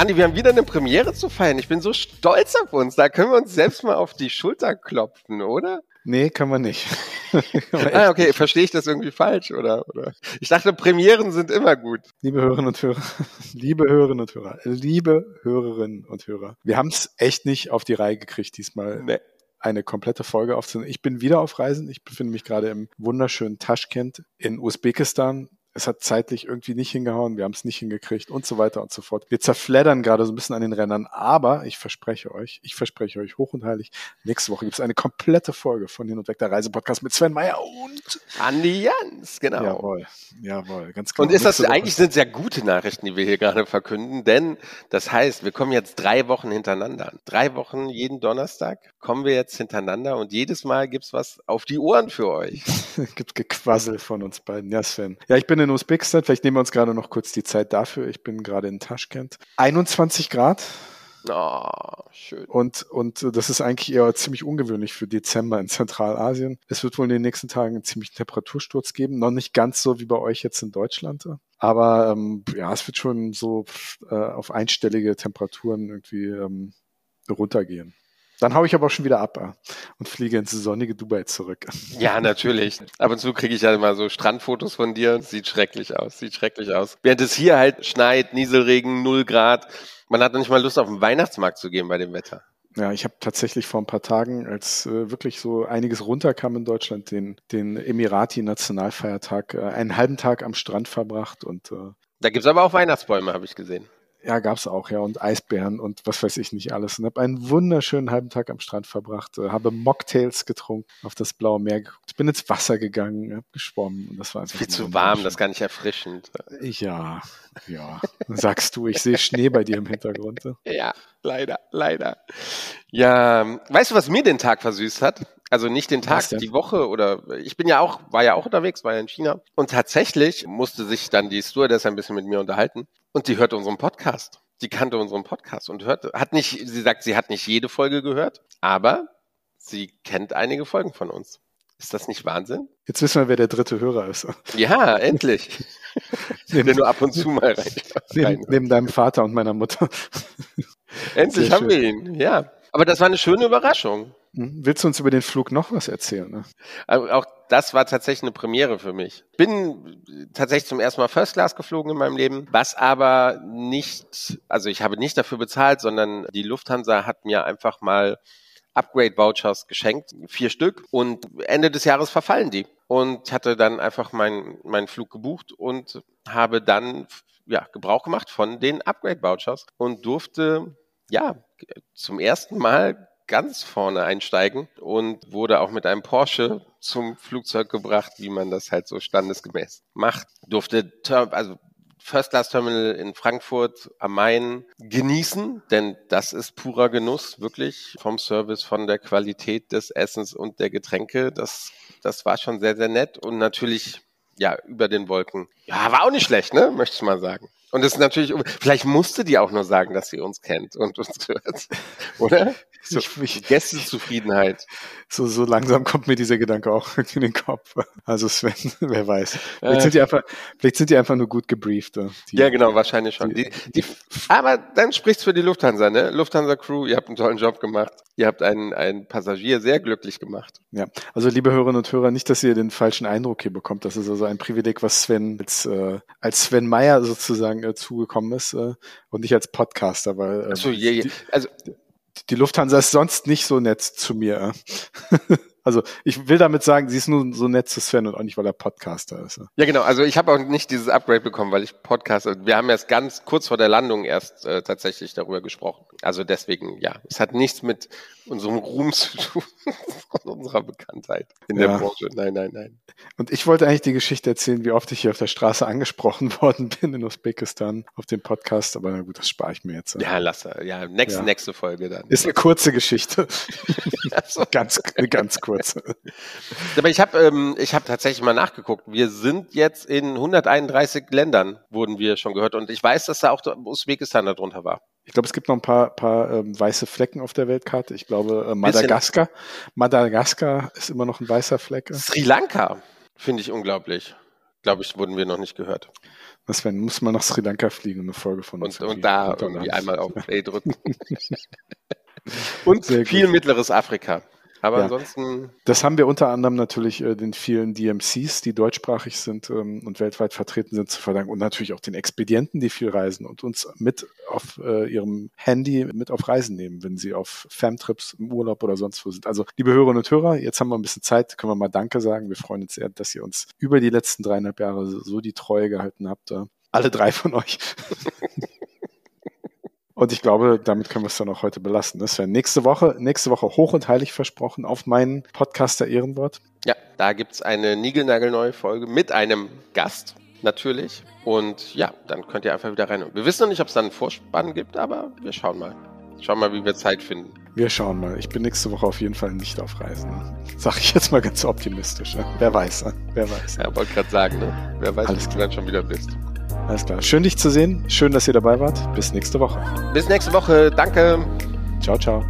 Andi, wir haben wieder eine Premiere zu feiern. Ich bin so stolz auf uns. Da können wir uns selbst mal auf die Schulter klopfen, oder? Nee, kann man nicht. ah, okay, verstehe ich das irgendwie falsch, oder? oder? Ich dachte, Premieren sind immer gut. Liebe Hörerinnen und Hörer, liebe Hörerinnen und Hörer, liebe Hörerinnen und Hörer, wir haben es echt nicht auf die Reihe gekriegt diesmal. Nee eine komplette Folge aufzunehmen. Ich bin wieder auf Reisen. Ich befinde mich gerade im wunderschönen Taschkent in Usbekistan es hat zeitlich irgendwie nicht hingehauen, wir haben es nicht hingekriegt und so weiter und so fort. Wir zerfleddern gerade so ein bisschen an den Rändern, aber ich verspreche euch, ich verspreche euch hoch und heilig, nächste Woche gibt es eine komplette Folge von Hin und Weg der Reisepodcast mit Sven Meyer und Andi Jans, genau. Jawohl, jawohl, ganz genau. Und ist das, eigentlich sind sehr gute Nachrichten, die wir hier gerade verkünden, denn das heißt, wir kommen jetzt drei Wochen hintereinander. Drei Wochen jeden Donnerstag kommen wir jetzt hintereinander und jedes Mal gibt's was auf die Ohren für euch. gibt Gequassel von uns beiden. Ja, Sven. Ja, ich bin in Usbekistan. Vielleicht nehmen wir uns gerade noch kurz die Zeit dafür. Ich bin gerade in Taschkent. 21 Grad. Oh, schön. Und, und das ist eigentlich eher ziemlich ungewöhnlich für Dezember in Zentralasien. Es wird wohl in den nächsten Tagen einen ziemlichen Temperatursturz geben. Noch nicht ganz so wie bei euch jetzt in Deutschland. Aber ähm, ja, es wird schon so äh, auf einstellige Temperaturen irgendwie ähm, runtergehen. Dann hau ich aber auch schon wieder ab und fliege ins sonnige Dubai zurück. Ja, natürlich. Ab und zu kriege ich ja immer so Strandfotos von dir. Sieht schrecklich aus, sieht schrecklich aus. Während es hier halt schneit, Nieselregen, null Grad. Man hat noch nicht mal Lust, auf den Weihnachtsmarkt zu gehen bei dem Wetter. Ja, ich habe tatsächlich vor ein paar Tagen, als äh, wirklich so einiges runterkam in Deutschland, den, den Emirati-Nationalfeiertag, äh, einen halben Tag am Strand verbracht und äh, da gibt's aber auch Weihnachtsbäume, habe ich gesehen. Ja, gab's auch, ja, und Eisbären und was weiß ich nicht alles. Und habe einen wunderschönen halben Tag am Strand verbracht, äh, habe Mocktails getrunken, auf das blaue Meer geguckt, bin ins Wasser gegangen, hab geschwommen und das war einfach viel zu warm, das ist gar nicht erfrischend. Ja, ja, sagst du, ich sehe Schnee bei dir im Hintergrund. Ja, leider, leider. Ja, weißt du, was mir den Tag versüßt hat? Also nicht den Tag, die Woche oder ich bin ja auch, war ja auch unterwegs, war ja in China. Und tatsächlich musste sich dann die Stewardess ein bisschen mit mir unterhalten. Und die hört unseren Podcast. Die kannte unseren Podcast und hörte, hat nicht, sie sagt, sie hat nicht jede Folge gehört, aber sie kennt einige Folgen von uns. Ist das nicht Wahnsinn? Jetzt wissen wir, wer der dritte Hörer ist. Ja, endlich. der nur ab und zu mal rein. Neben, neben deinem Vater und meiner Mutter. endlich haben wir ihn, ja. Aber das war eine schöne Überraschung. Hm? Willst du uns über den Flug noch was erzählen? Ne? Auch das war tatsächlich eine Premiere für mich. Bin tatsächlich zum ersten Mal First Class geflogen in meinem Leben, was aber nicht, also ich habe nicht dafür bezahlt, sondern die Lufthansa hat mir einfach mal Upgrade-Vouchers geschenkt, vier Stück, und Ende des Jahres verfallen die. Und hatte dann einfach meinen meinen Flug gebucht und habe dann ja, Gebrauch gemacht von den Upgrade-Vouchers und durfte ja zum ersten Mal ganz vorne einsteigen und wurde auch mit einem Porsche zum Flugzeug gebracht, wie man das halt so standesgemäß macht. Durfte, also First Class Terminal in Frankfurt am Main genießen, denn das ist purer Genuss, wirklich vom Service, von der Qualität des Essens und der Getränke. Das, das war schon sehr, sehr nett und natürlich, ja, über den Wolken. Ja, war auch nicht schlecht, ne, möchte ich mal sagen. Und es ist natürlich, vielleicht musste die auch nur sagen, dass sie uns kennt und uns hört. Oder? So, ich, Gästezufriedenheit. So, so langsam kommt mir dieser Gedanke auch in den Kopf. Also Sven, wer weiß. Vielleicht, äh, sind, die einfach, vielleicht sind die einfach nur gut gebrieft. Die, ja, genau, wahrscheinlich schon. Die, die, aber dann spricht's für die Lufthansa, ne? Lufthansa Crew, ihr habt einen tollen Job gemacht. Ihr habt einen, einen Passagier sehr glücklich gemacht. Ja, also liebe Hörerinnen und Hörer, nicht, dass ihr den falschen Eindruck hier bekommt. Das ist also ein Privileg, was Sven als, äh, als Sven Meyer sozusagen äh, zugekommen ist äh, und nicht als Podcaster, weil äh, so, je, je. also die Lufthansa ist sonst nicht so nett zu mir. Also ich will damit sagen, sie ist nur so nett zu Sven und auch nicht, weil er Podcaster ist. Ja, genau. Also ich habe auch nicht dieses Upgrade bekommen, weil ich Podcaster. Wir haben erst ganz kurz vor der Landung erst äh, tatsächlich darüber gesprochen. Also deswegen, ja, es hat nichts mit unserem Ruhm zu tun, unserer Bekanntheit in ja. der Branche. Nein, nein, nein. Und ich wollte eigentlich die Geschichte erzählen, wie oft ich hier auf der Straße angesprochen worden bin in Usbekistan auf dem Podcast, aber na gut, das spare ich mir jetzt. Ja, lass ja, nächste, ja. nächste Folge dann. Ist eine kurze Geschichte. ganz, ganz kurz. Aber ich habe ähm, ich hab tatsächlich mal nachgeguckt. Wir sind jetzt in 131 Ländern, wurden wir schon gehört. Und ich weiß, dass da auch Usbekistan darunter war. Ich glaube, es gibt noch ein paar, paar ähm, weiße Flecken auf der Weltkarte. Ich glaube, äh, Madagaskar. Madagaskar ist immer noch ein weißer Fleck. Sri Lanka finde ich unglaublich. Glaube ich, wurden wir noch nicht gehört. Das wäre, muss man nach Sri Lanka fliegen, eine Folge von uns. Und, und da irgendwie einmal auf Play drücken. und viel mittleres Afrika. Aber ja. ansonsten. Das haben wir unter anderem natürlich äh, den vielen DMCs, die deutschsprachig sind ähm, und weltweit vertreten sind, zu verdanken. Und natürlich auch den Expedienten, die viel reisen und uns mit auf äh, ihrem Handy mit auf Reisen nehmen, wenn sie auf Famtrips im Urlaub oder sonst wo sind. Also, liebe Hörerinnen und Hörer, jetzt haben wir ein bisschen Zeit, können wir mal Danke sagen. Wir freuen uns sehr, dass ihr uns über die letzten dreieinhalb Jahre so die Treue gehalten habt. Alle drei von euch. Und ich glaube, damit können wir es dann auch heute belassen. Das wäre nächste Woche, nächste Woche hoch und heilig versprochen auf meinen Podcaster Ehrenwort. Ja, da gibt's eine niegelnagelneue Folge mit einem Gast natürlich. Und ja, dann könnt ihr einfach wieder rein. Wir wissen noch nicht, ob es dann einen Vorspann gibt, aber wir schauen mal. Schauen mal, wie wir Zeit finden. Wir schauen mal. Ich bin nächste Woche auf jeden Fall nicht auf Reisen. Sag ich jetzt mal ganz optimistisch. Ne? Wer weiß, ne? wer weiß. Ja, wollte gerade sagen, ne? Wer weiß, Alles wo du dann schon wieder bist. Alles klar. Schön, dich zu sehen. Schön, dass ihr dabei wart. Bis nächste Woche. Bis nächste Woche. Danke. Ciao, ciao.